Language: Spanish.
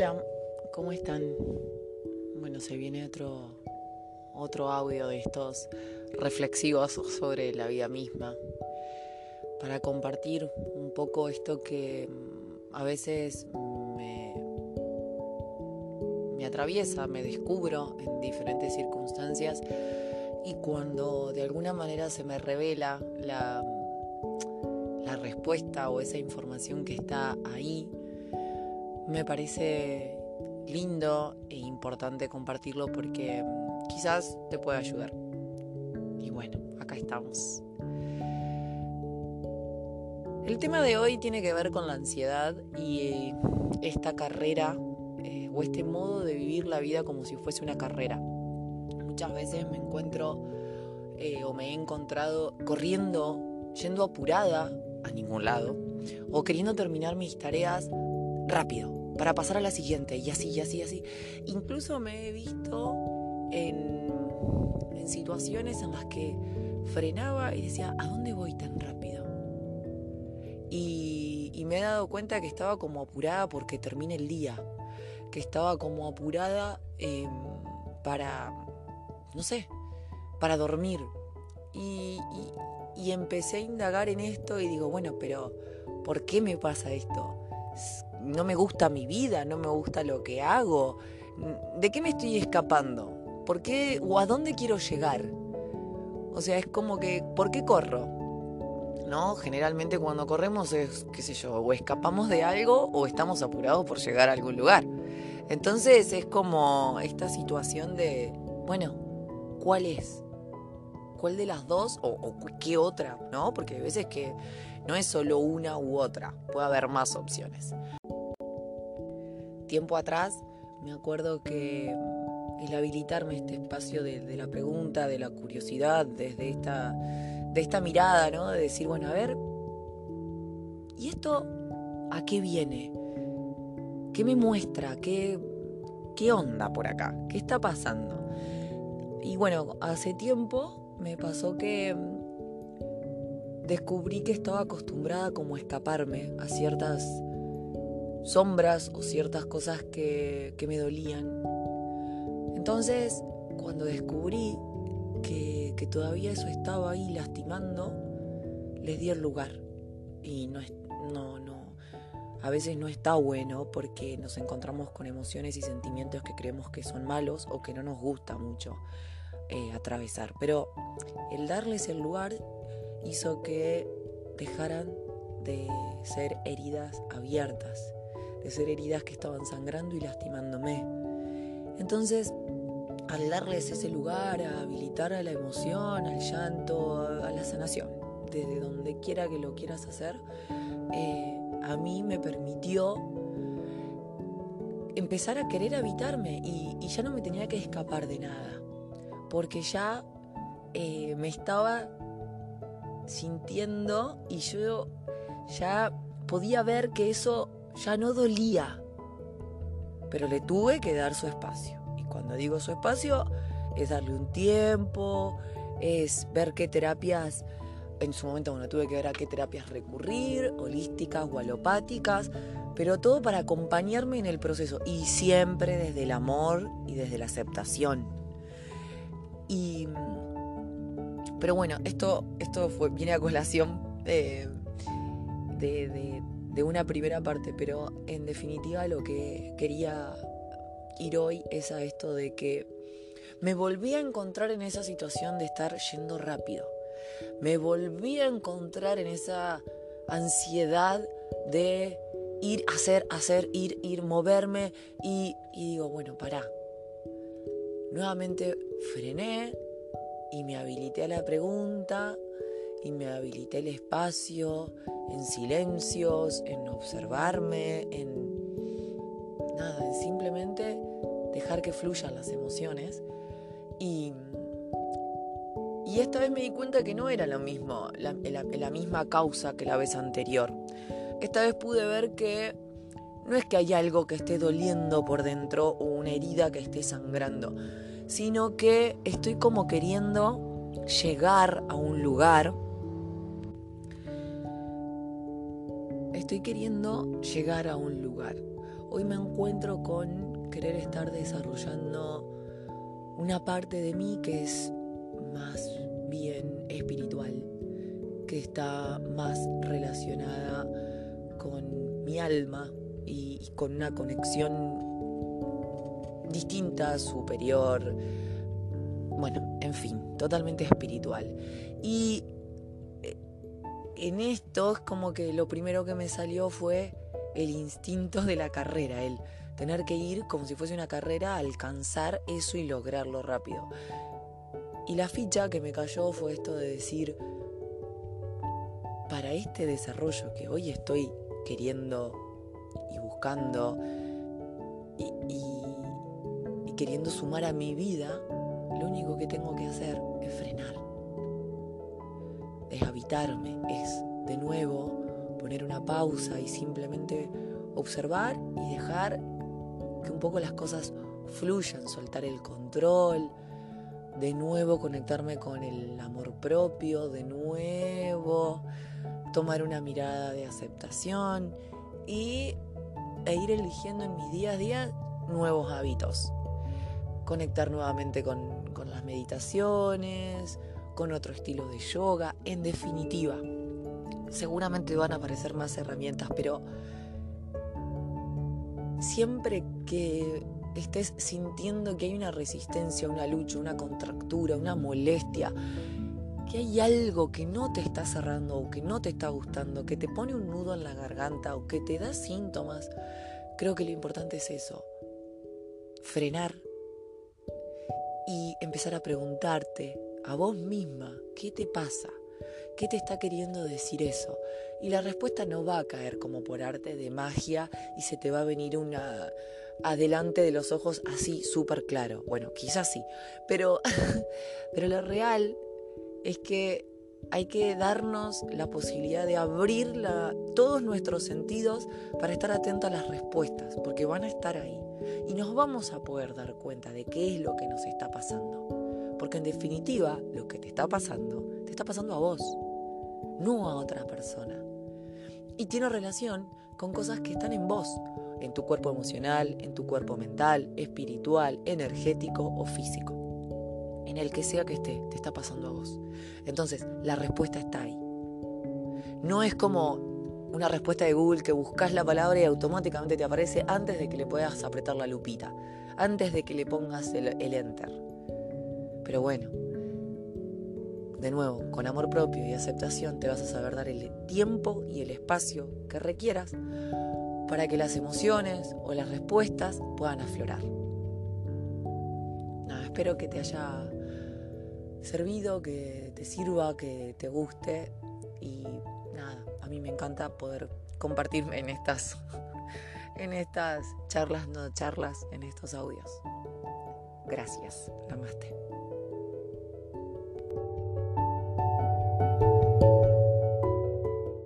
Hola, ¿cómo están? Bueno, se viene otro, otro audio de estos reflexivos sobre la vida misma para compartir un poco esto que mm, a veces me, atraviesa, me descubro en diferentes circunstancias y cuando de alguna manera se me revela la, la respuesta o esa información que está ahí, me parece lindo e importante compartirlo porque mm, quizás te pueda ayudar. Y bueno, acá estamos. El tema de hoy tiene que ver con la ansiedad y esta carrera eh, o este modo de vivir la vida como si fuese una carrera. Muchas veces me encuentro eh, o me he encontrado corriendo, yendo apurada a ningún lado o queriendo terminar mis tareas rápido para pasar a la siguiente, y así, y así, y así. Incluso me he visto en, situaciones en las que frenaba y decía, ¿a dónde voy tan rápido? Y, me he dado cuenta que estaba como apurada porque termine el día, que estaba como apurada eh, para, no sé, para dormir. Y, y empecé a indagar en esto y digo, bueno, pero ¿por qué me pasa esto? No me gusta mi vida, no me gusta lo que hago. ¿De qué me estoy escapando? ¿Por qué o a dónde quiero llegar? O sea, es como que, ¿por qué corro? ¿No? Generalmente cuando corremos es, qué sé yo, o escapamos de algo o estamos apurados por llegar a algún lugar. Entonces es como esta situación de, bueno, ¿cuál es? ¿Cuál de las dos o, o qué otra? ¿No? Porque hay veces que no es solo una u otra, puede haber más opciones tiempo atrás me acuerdo que el habilitarme este espacio de, la pregunta, de la curiosidad, desde esta, de esta mirada, ¿no? De decir, bueno, a ver, ¿y esto a qué viene? ¿Qué me muestra? ¿Qué, qué onda por acá? ¿Qué está pasando? Y bueno, hace tiempo me pasó que descubrí que estaba acostumbrada como a escaparme a ciertas sombras o ciertas cosas que, me dolían. Entonces, cuando descubrí que, que, todavía eso estaba ahí lastimando, les di el lugar. Y no, no, no, a veces no está bueno porque nos encontramos con emociones y sentimientos que creemos que son malos o que no nos gusta mucho eh, atravesar. Pero el darles el lugar hizo que dejaran de ser heridas abiertas de ser heridas que estaban sangrando y lastimándome. Entonces, al darles ese lugar, a habilitar a la emoción, al llanto, a la sanación, desde donde quiera que lo quieras hacer, eh, a mí me permitió empezar a querer habitarme y, ya no me tenía que escapar de nada, porque ya eh, me estaba sintiendo y yo ya podía ver que eso ya no dolía, pero le tuve que dar su espacio. Y cuando digo su espacio, es darle un tiempo, es ver qué terapias, en su momento, bueno, tuve que ver a qué terapias recurrir, holísticas o alopáticas, pero todo para acompañarme en el proceso y siempre desde el amor y desde la aceptación. Y, pero bueno, esto, esto fue, viene a colación de, de de una primera parte, pero en definitiva lo que quería ir hoy es a esto de que me volví a encontrar en esa situación de estar yendo rápido. Me volví a encontrar en esa ansiedad de ir, hacer, hacer, ir, ir, moverme y, y digo, bueno, pará. Nuevamente frené y me habilité a la pregunta y me habilité el espacio en silencios, en observarme, en nada, en simplemente dejar que fluyan las emociones. Y, y esta vez me di cuenta que no era lo mismo, la, la misma causa que la vez anterior. Esta vez pude ver que no es que hay algo que esté doliendo por dentro o una herida que esté sangrando, sino que estoy como queriendo llegar a un lugar estoy queriendo llegar a un lugar hoy me encuentro con querer estar desarrollando una parte de mí que es más bien espiritual, que está más relacionada con mi alma y, con una conexión distinta, superior, bueno, en fin, totalmente espiritual. Y en esto es como que lo primero que me salió fue el instinto de la carrera, el tener que ir como si fuese una carrera, alcanzar eso y lograrlo rápido. Y la ficha que me cayó fue esto de decir, para este desarrollo que hoy estoy queriendo y buscando y, y queriendo sumar a mi vida, lo único que tengo que hacer es frenar, es de nuevo poner una pausa y simplemente observar y dejar que un poco las cosas fluyan, soltar el control, de nuevo conectarme con el amor propio, de nuevo tomar una mirada de aceptación y, e ir eligiendo en mis días a día nuevos hábitos. Conectar nuevamente con, las meditaciones, con otro estilo de yoga, en definitiva. Seguramente van a aparecer más herramientas, pero siempre que estés sintiendo que hay una resistencia, una lucha, una contractura, una molestia, que hay algo que no te está cerrando o que no te está gustando, que te pone un nudo en la garganta o que te da síntomas, creo que lo importante es eso, frenar y empezar a preguntarte a vos misma, ¿qué te pasa? ¿Qué te está queriendo decir eso? Y la respuesta no va a caer como por arte de magia y se te va a venir una adelante de los ojos así súper claro. Bueno, quizás sí, pero, pero lo real es que hay que darnos la posibilidad de abrir todos nuestros sentidos para estar atentos a las respuestas, porque van a estar ahí y nos vamos a poder dar cuenta de qué es lo que nos está pasando. Porque en definitiva, lo que te está pasando, te está pasando a vos, no a otra persona. Y tiene relación con cosas que están en vos, en tu cuerpo emocional, en tu cuerpo mental, espiritual, energético o físico. En el que sea que esté, te está pasando a vos. Entonces, la respuesta está ahí. No es como una respuesta de Google que buscas la palabra y automáticamente te aparece antes de que le puedas apretar la lupita, antes de que le pongas el, enter. Pero bueno, de nuevo, con amor propio y aceptación te vas a saber dar el tiempo y el espacio que requieras para que las emociones o las respuestas puedan aflorar. Nada, espero que te haya servido, que te sirva, que te guste y mí me encanta poder compartirme en estas, en estas charlas, no charlas, en estos audios. Gracias, Namaste.